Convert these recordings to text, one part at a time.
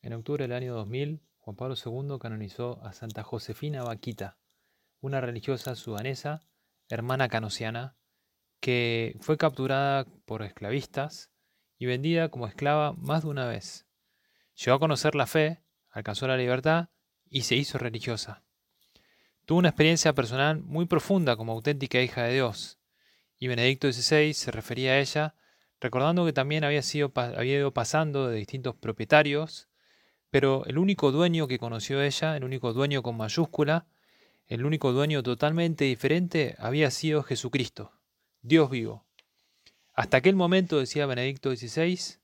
En octubre del año 2000, Juan Pablo II canonizó a Santa Josefina Vaquita, una religiosa sudanesa, hermana canosiana, que fue capturada por esclavistas y vendida como esclava más de una vez. Llegó a conocer la fe, alcanzó la libertad y se hizo religiosa. Tuvo una experiencia personal muy profunda como auténtica hija de Dios, y Benedicto XVI se refería a ella recordando que también había, sido, había ido pasando de distintos propietarios, pero el único dueño que conoció ella, el único dueño con mayúscula, el único dueño totalmente diferente había sido Jesucristo, Dios vivo. Hasta aquel momento, decía Benedicto XVI,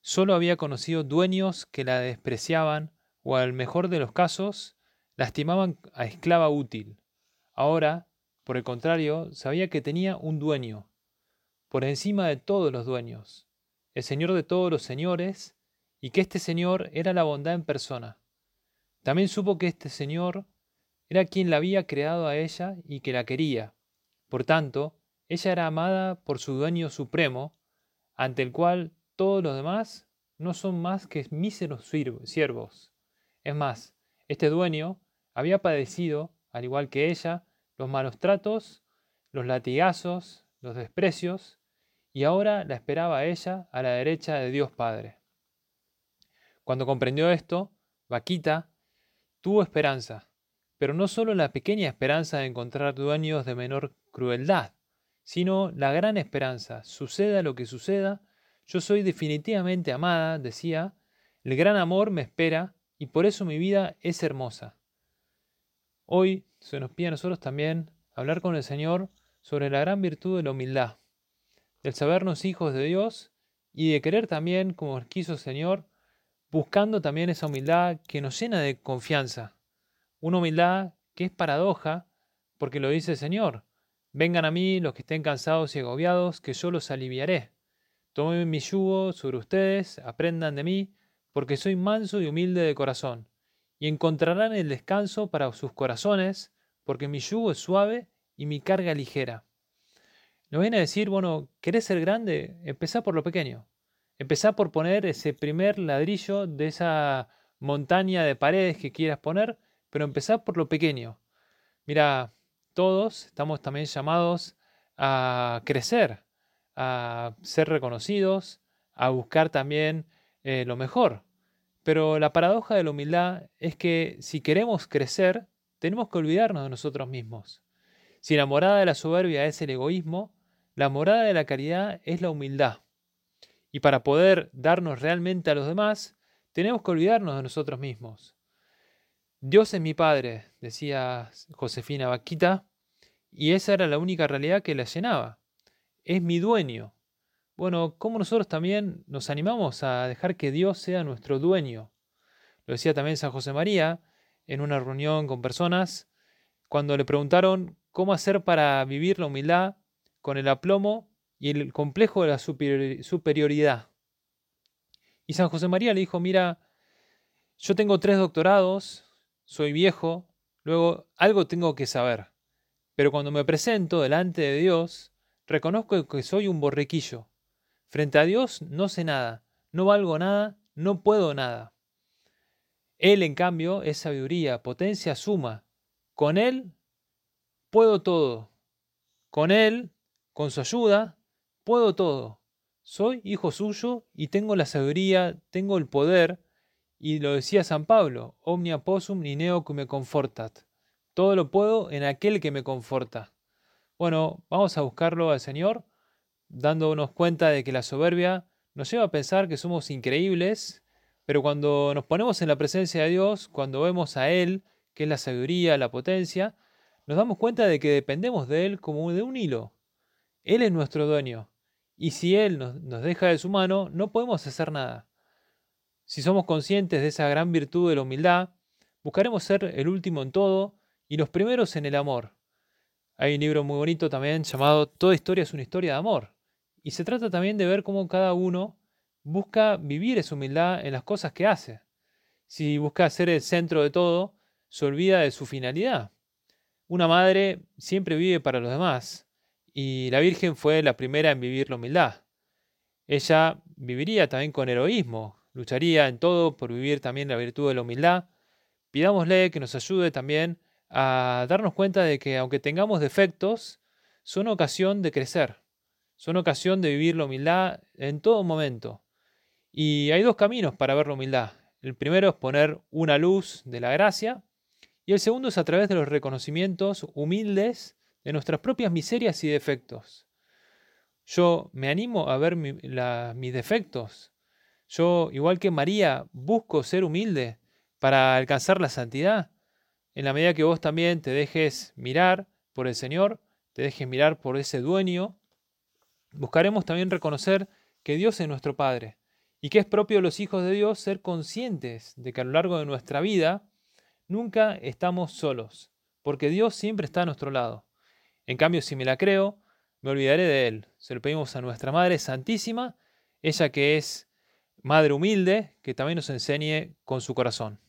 solo había conocido dueños que la despreciaban o, al mejor de los casos, lastimaban a esclava útil. Ahora, por el contrario, sabía que tenía un dueño, por encima de todos los dueños, el Señor de todos los señores, y que este Señor era la bondad en persona. También supo que este Señor era quien la había creado a ella y que la quería. Por tanto, ella era amada por su dueño supremo, ante el cual todos los demás no son más que míseros siervos. Es más, este dueño había padecido, al igual que ella, los malos tratos, los latigazos, los desprecios, y ahora la esperaba a ella a la derecha de Dios Padre. Cuando comprendió esto, Vaquita tuvo esperanza, pero no solo la pequeña esperanza de encontrar dueños de menor crueldad, sino la gran esperanza, suceda lo que suceda, yo soy definitivamente amada, decía, el gran amor me espera y por eso mi vida es hermosa. Hoy se nos pide a nosotros también hablar con el Señor sobre la gran virtud de la humildad, del sabernos hijos de Dios y de querer también, como quiso el Señor, buscando también esa humildad que nos llena de confianza, una humildad que es paradoja, porque lo dice el Señor. Vengan a mí los que estén cansados y agobiados, que yo los aliviaré. Tomen mi yugo sobre ustedes, aprendan de mí, porque soy manso y humilde de corazón, y encontrarán el descanso para sus corazones, porque mi yugo es suave y mi carga ligera. Nos viene a decir, bueno, ¿querés ser grande? Empezá por lo pequeño. Empezá por poner ese primer ladrillo de esa montaña de paredes que quieras poner pero empezar por lo pequeño. Mira, todos estamos también llamados a crecer, a ser reconocidos, a buscar también eh, lo mejor. Pero la paradoja de la humildad es que si queremos crecer, tenemos que olvidarnos de nosotros mismos. Si la morada de la soberbia es el egoísmo, la morada de la caridad es la humildad. Y para poder darnos realmente a los demás, tenemos que olvidarnos de nosotros mismos. Dios es mi Padre, decía Josefina Vaquita, y esa era la única realidad que la llenaba. Es mi dueño. Bueno, ¿cómo nosotros también nos animamos a dejar que Dios sea nuestro dueño? Lo decía también San José María en una reunión con personas, cuando le preguntaron cómo hacer para vivir la humildad con el aplomo y el complejo de la superioridad. Y San José María le dijo, mira, yo tengo tres doctorados, soy viejo, luego algo tengo que saber. Pero cuando me presento delante de Dios, reconozco que soy un borrequillo. Frente a Dios no sé nada, no valgo nada, no puedo nada. Él, en cambio, es sabiduría, potencia suma. Con Él puedo todo. Con Él, con su ayuda, puedo todo. Soy hijo suyo y tengo la sabiduría, tengo el poder, y lo decía San Pablo, omnia possum neo que me confortat. Todo lo puedo en aquel que me conforta. Bueno, vamos a buscarlo al Señor, dándonos cuenta de que la soberbia nos lleva a pensar que somos increíbles, pero cuando nos ponemos en la presencia de Dios, cuando vemos a Él, que es la sabiduría, la potencia, nos damos cuenta de que dependemos de Él como de un hilo. Él es nuestro dueño, y si Él nos, deja de su mano, no podemos hacer nada. Si somos conscientes de esa gran virtud de la humildad, buscaremos ser el último en todo y los primeros en el amor. Hay un libro muy bonito también llamado Toda historia es una historia de amor. Y se trata también de ver cómo cada uno busca vivir esa humildad en las cosas que hace. Si busca ser el centro de todo, se olvida de su finalidad. Una madre siempre vive para los demás y la Virgen fue la primera en vivir la humildad. Ella viviría también con heroísmo, lucharía en todo por vivir también la virtud de la humildad. Pidámosle que nos ayude también a darnos cuenta de que aunque tengamos defectos, son ocasión de crecer, son ocasión de vivir la humildad en todo momento. Y hay dos caminos para ver la humildad. El primero es poner una luz de la gracia y el segundo es a través de los reconocimientos humildes de nuestras propias miserias y defectos. Yo me animo a ver mis defectos. Yo, igual que María, busco ser humilde para alcanzar la santidad. En la medida que vos también te dejes mirar por el Señor, te dejes mirar por ese dueño, buscaremos también reconocer que Dios es nuestro Padre y que es propio de los hijos de Dios ser conscientes de que a lo largo de nuestra vida nunca estamos solos, porque Dios siempre está a nuestro lado. En cambio, si me la creo, me olvidaré de Él. Se lo pedimos a nuestra Madre Santísima, ella que es Madre humilde, que también nos enseñe con su corazón.